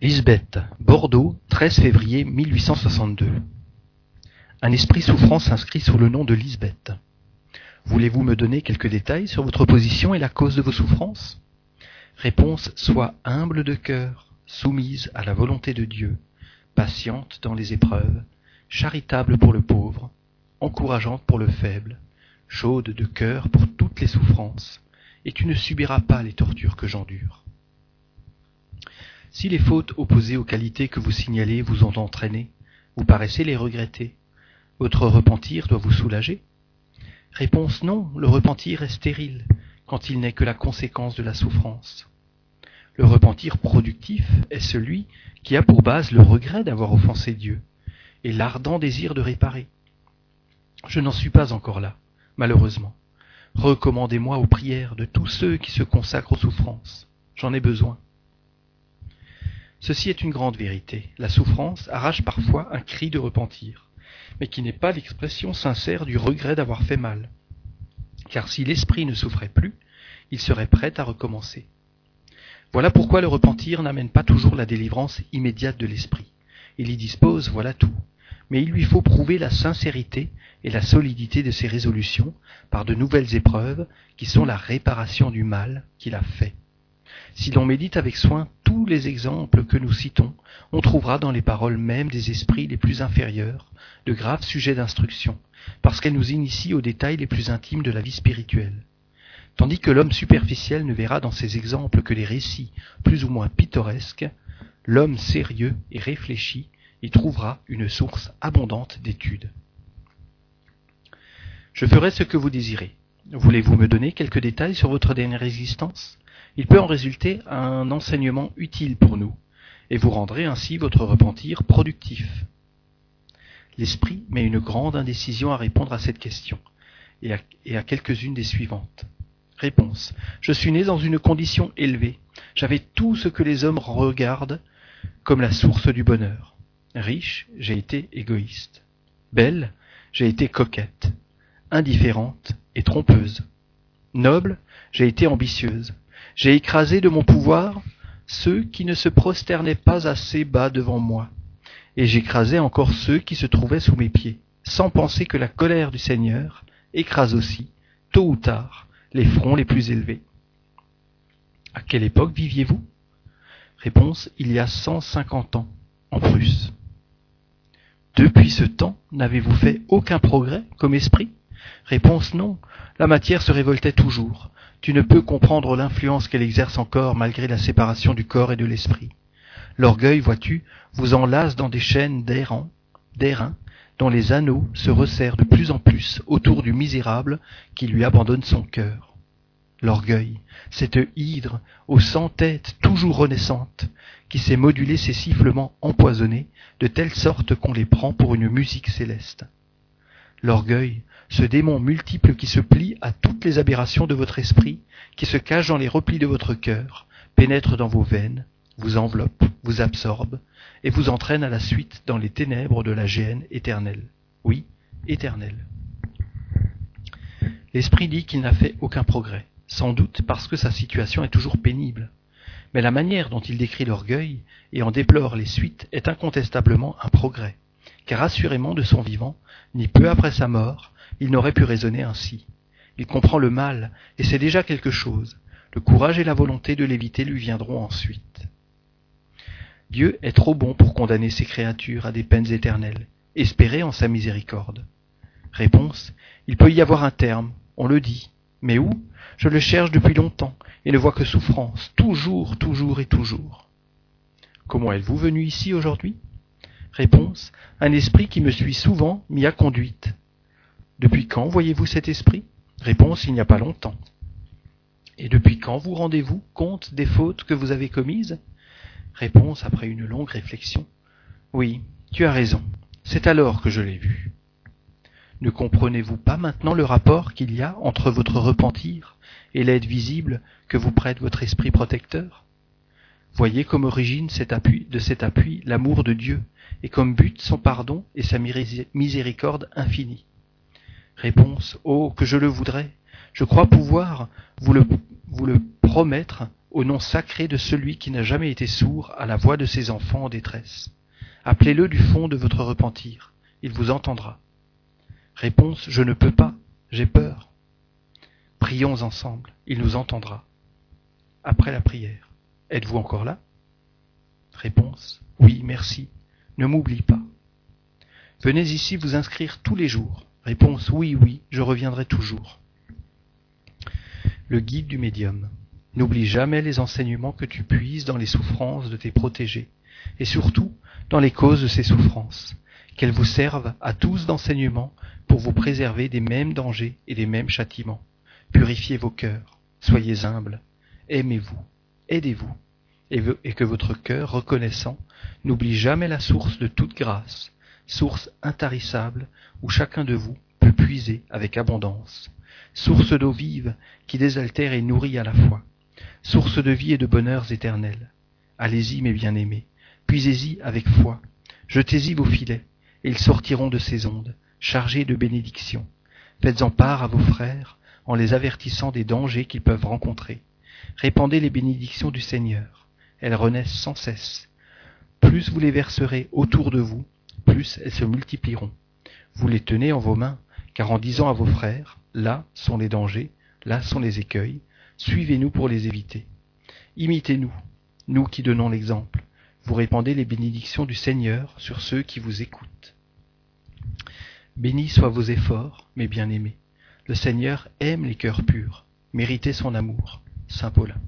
Lisbeth, Bordeaux, 13 février 1862. Un esprit souffrant s'inscrit sous le nom de Lisbeth. Voulez-vous me donner quelques détails sur votre position et la cause de vos souffrances? Réponse Sois humble de cœur, soumise à la volonté de Dieu, patiente dans les épreuves, charitable pour le pauvre, encourageante pour le faible, chaude de cœur pour toutes les souffrances, et tu ne subiras pas les tortures que j'endure. Si les fautes opposées aux qualités que vous signalez vous ont entraîné, vous paraissez les regretter. Votre repentir doit vous soulager Réponse non, le repentir est stérile, quand il n'est que la conséquence de la souffrance. Le repentir productif est celui qui a pour base le regret d'avoir offensé Dieu et l'ardent désir de réparer. Je n'en suis pas encore là, malheureusement. Recommandez-moi aux prières de tous ceux qui se consacrent aux souffrances. J'en ai besoin. Ceci est une grande vérité. La souffrance arrache parfois un cri de repentir, mais qui n'est pas l'expression sincère du regret d'avoir fait mal. Car si l'esprit ne souffrait plus, il serait prêt à recommencer. Voilà pourquoi le repentir n'amène pas toujours la délivrance immédiate de l'esprit. Il y dispose, voilà tout. Mais il lui faut prouver la sincérité et la solidité de ses résolutions par de nouvelles épreuves qui sont la réparation du mal qu'il a fait. Si l'on médite avec soin tous les exemples que nous citons, on trouvera dans les paroles mêmes des esprits les plus inférieurs de graves sujets d'instruction, parce qu'elles nous initient aux détails les plus intimes de la vie spirituelle. Tandis que l'homme superficiel ne verra dans ces exemples que les récits plus ou moins pittoresques, l'homme sérieux et réfléchi y trouvera une source abondante d'études. Je ferai ce que vous désirez. Voulez-vous me donner quelques détails sur votre dernière existence? Il peut en résulter un enseignement utile pour nous, et vous rendrez ainsi votre repentir productif. L'esprit met une grande indécision à répondre à cette question, et à, quelques-unes des suivantes. Réponse. Je suis né dans une condition élevée. J'avais tout ce que les hommes regardent comme la source du bonheur. Riche, j'ai été égoïste. Belle, j'ai été coquette. Indifférente et trompeuse. Noble, j'ai été ambitieuse. J'ai écrasé de mon pouvoir ceux qui ne se prosternaient pas assez bas devant moi, et j'écrasais encore ceux qui se trouvaient sous mes pieds, sans penser que la colère du Seigneur écrase aussi, tôt ou tard, les fronts les plus élevés. À quelle époque viviez-vous? Réponse Il y a cent cinquante ans, en Prusse. Depuis ce temps, n'avez-vous fait aucun progrès comme esprit? Réponse non, la matière se révoltait toujours, tu ne peux comprendre l'influence qu'elle exerce encore malgré la séparation du corps et de l'esprit. L'orgueil, vois-tu, vous enlace dans des chaînes d'airain, d'airain, dont les anneaux se resserrent de plus en plus autour du misérable qui lui abandonne son cœur. L'orgueil, cette hydre aux cent têtes toujours renaissantes, qui sait moduler ses sifflements empoisonnés de telle sorte qu'on les prend pour une musique céleste. L'orgueil, ce démon multiple qui se plie à toutes les aberrations de votre esprit, qui se cache dans les replis de votre cœur, pénètre dans vos veines, vous enveloppe, vous absorbe, et vous entraîne à la suite dans les ténèbres de la géhenne éternelle. Oui, éternelle. L'esprit dit qu'il n'a fait aucun progrès, sans doute parce que sa situation est toujours pénible. Mais la manière dont il décrit l'orgueil et en déplore les suites est incontestablement un progrès, car assurément de son vivant, ni peu après sa mort, il n'aurait pu raisonner ainsi. Il comprend le mal, et c'est déjà quelque chose. Le courage et la volonté de l'éviter lui viendront ensuite. Dieu est trop bon pour condamner ses créatures à des peines éternelles. Espérez en sa miséricorde. Réponse. Il peut y avoir un terme, on le dit. Mais où? Je le cherche depuis longtemps, et ne vois que souffrance, toujours, toujours et toujours. Comment êtes-vous venu ici aujourd'hui? Réponse. Un esprit qui me suit souvent m'y a conduite. Depuis quand voyez-vous cet esprit? Réponse il n'y a pas longtemps. Et depuis quand vous rendez-vous compte des fautes que vous avez commises? Réponse après une longue réflexion. Oui, tu as raison. C'est alors que je l'ai vu. Ne comprenez-vous pas maintenant le rapport qu'il y a entre votre repentir et l'aide visible que vous prête votre esprit protecteur? Voyez comme origine de cet appui l'amour de Dieu, et comme but son pardon et sa miséricorde infinie. Réponse Oh, que je le voudrais Je crois pouvoir vous le, vous le promettre au nom sacré de celui qui n'a jamais été sourd à la voix de ses enfants en détresse. Appelez-le du fond de votre repentir, il vous entendra. Réponse, je ne peux pas, j'ai peur. Prions ensemble, il nous entendra. Après la prière, êtes-vous encore là? Réponse, oui, merci, ne m'oublie pas. Venez ici vous inscrire tous les jours. Réponse, oui, oui, je reviendrai toujours. Le guide du médium. N'oublie jamais les enseignements que tu puises dans les souffrances de tes protégés, et surtout dans les causes de ces souffrances, qu'elles vous servent à tous d'enseignement pour vous préserver des mêmes dangers et des mêmes châtiments. Purifiez vos cœurs, soyez humbles, aimez-vous, aidez-vous, et que votre cœur reconnaissant n'oublie jamais la source de toute grâce, source intarissable où chacun de vous peut puiser avec abondance, source d'eau vive qui désaltère et nourrit à la fois, source de vie et de bonheurs éternels. Allez-y, mes bien-aimés, puisez-y avec foi, jetez-y vos filets, et ils sortiront de ces ondes, chargés de bénédictions. Faites-en part à vos frères, en les avertissant des dangers qu'ils peuvent rencontrer. Répandez les bénédictions du Seigneur. Elles renaissent sans cesse. Plus vous les verserez autour de vous, plus elles se multiplieront. Vous les tenez en vos mains, car en disant à vos frères, là sont les dangers, là sont les écueils, suivez-nous pour les éviter. Imitez-nous, nous qui donnons l'exemple. Vous répandez les bénédictions du Seigneur sur ceux qui vous écoutent. Bénis soient vos efforts, mes bien-aimés. Le Seigneur aime les cœurs purs. Méritez son amour. Saint Paulin.